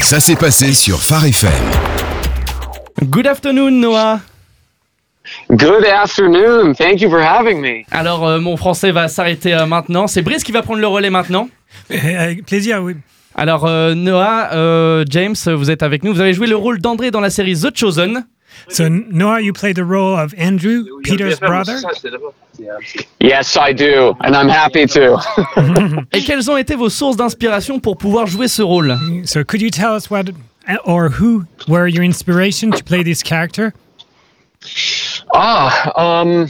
Ça s'est passé sur Phare FM. Good afternoon, Noah. Good afternoon. Thank you for having me. Alors, euh, mon français va s'arrêter euh, maintenant. C'est Brice qui va prendre le relais maintenant. Eh, Avec plaisir, oui. Alors, euh, Noah, euh, James, vous êtes avec nous. Vous avez joué le rôle d'André dans la série The Chosen. So, Noah, you play the role of Andrew, Peter's brother. Yes, I do, and I'm happy to. Et quelles ont été vos sources d'inspiration pour pouvoir jouer ce rôle So, could you tell us what or who were your inspiration to play this character? ah, um,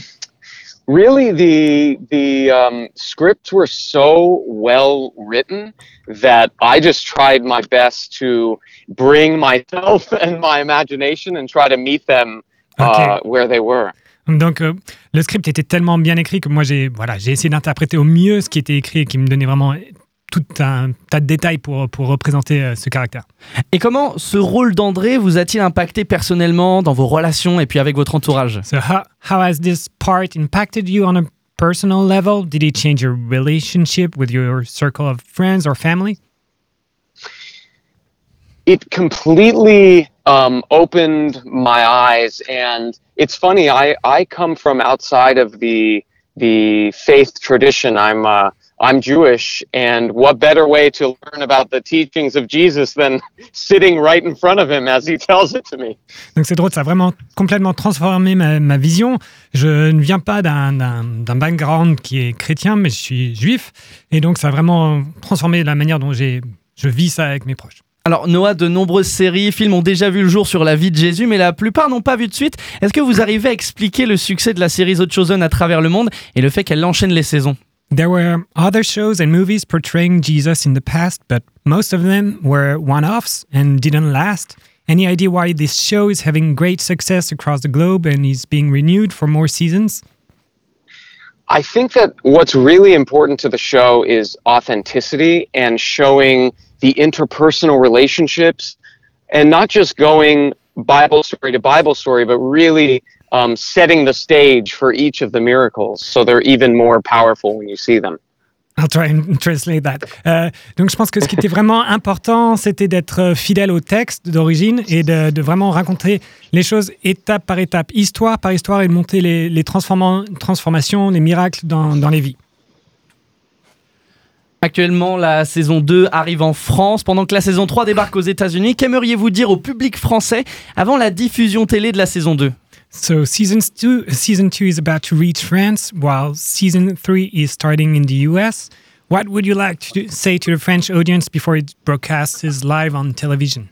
really, the the um, scripts were so well written that I just tried my best to bring myself and my imagination and try to meet them uh, Okay. where they were. Donc, euh, le script était tellement bien écrit que moi, j'ai voilà, j'ai essayé d'interpréter au mieux ce qui était écrit et qui me donnait vraiment tout un tas de détails pour, pour représenter euh, ce caractère. Et comment ce rôle d'André vous a-t-il impacté personnellement dans vos relations et puis avec votre entourage? So, how, how has this part impacted you on a personal level? Did it change your relationship with your circle of friends or family? it completely um, opened my eyes and it's funny i i come from outside of the the faith tradition i'm uh, i'm jewish and what better way to learn about the teachings of jesus than sitting right in front of him as he tells it to me? Donc c'est drôle, ça a vraiment complètement transformé ma, ma vision. Je ne viens pas d'un- d'un d'un background qui est chrétien, mais je suis juif. Et donc ça a vraiment transformé la manière dont j'ai- je vis ça avec mes proches. Alors, Noah, de nombreuses séries, films ont déjà vu le jour sur la vie de Jésus, mais la plupart n'ont pas vu de suite. Est-ce que vous arrivez à expliquer le succès de la série The Chosen à travers le monde et le fait qu'elle enchaîne les saisons? There were other shows and movies portraying Jesus in the past, but most of them were one-offs and didn't last. Any idea why this show is having great success across the globe and is being renewed for more seasons? I think that what's really important to the show is authenticity and showing the interpersonal relationships and not just going Bible story to Bible story, but really um, setting the stage for each of the miracles so they're even more powerful when you see them. I'll try and translate that. Euh, donc, je pense que ce qui était vraiment important, c'était d'être euh, fidèle au texte d'origine et de, de vraiment raconter les choses étape par étape, histoire par histoire, et de monter les, les transforma- transformations, les miracles dans, dans les vies. Actuellement, la saison 2 arrive en France pendant que la saison 3 débarque aux États-Unis. Qu'aimeriez-vous dire au public français avant la diffusion télé de la saison 2 So, season two, season two is about to reach France, while season three is starting in the US. What would you like to say to the French audience before it broadcasts live on television?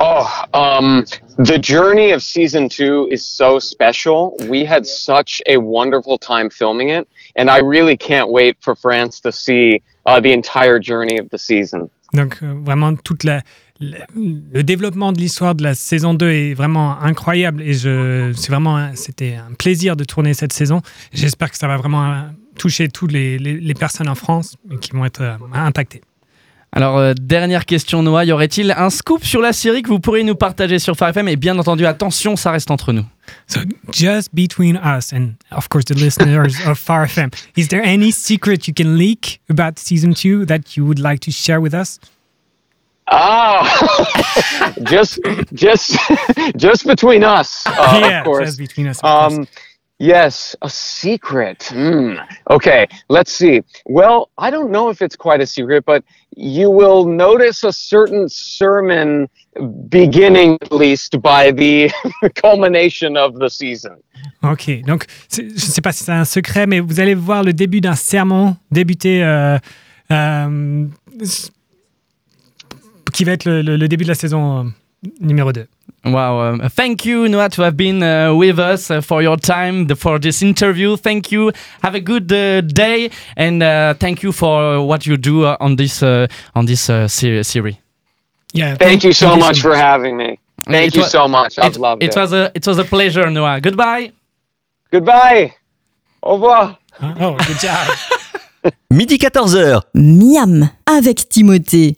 Oh, um, the journey of season two is so special. We had such a wonderful time filming it, and I really can't wait for France to see uh, the entire journey of the season. Donc euh, vraiment toute la, le développement de l'histoire de la saison 2 est vraiment incroyable et c'est vraiment c'était un plaisir de tourner cette saison. J'espère que ça va vraiment toucher toutes les, les- personnes en France qui vont être euh, impactées. Alors, euh, dernière question, Noah. Y aurait-il un scoop sur la série que vous pourriez nous partager sur Phare FM Et bien entendu, attention, ça reste entre nous. So just between us and of course the listeners of Far FM, is there any secret you can leak about season 2 that you would like to share with us? Ah, just, just, just between us, uh, yeah, of course. just between us. of course. Yes, a secret. Hmm. Okay, let's see. Well, I don't know if it's quite a secret, but you will notice a certain sermon beginning, at least, by the culmination of the season. Ok, donc je ne sais pas si c'est un secret, mais vous allez voir le début d'un sermon débuter euh, euh, qui va être le, le- le début de la saison euh, numéro 2. Wow. um, thank you, Noah, to have been uh, with us uh, for your time, the, for this interview. Thank you. Have a good uh, day, and uh, thank you for what you do uh, on this uh, on this uh, ser- series. Yeah, Thank you so much for having me. Thank It you wa- so much. I've It, loved it it. was a it was a pleasure, Noah. Goodbye. Goodbye. Au revoir. Oh, good job. Midi 14h. Miam avec Timothée.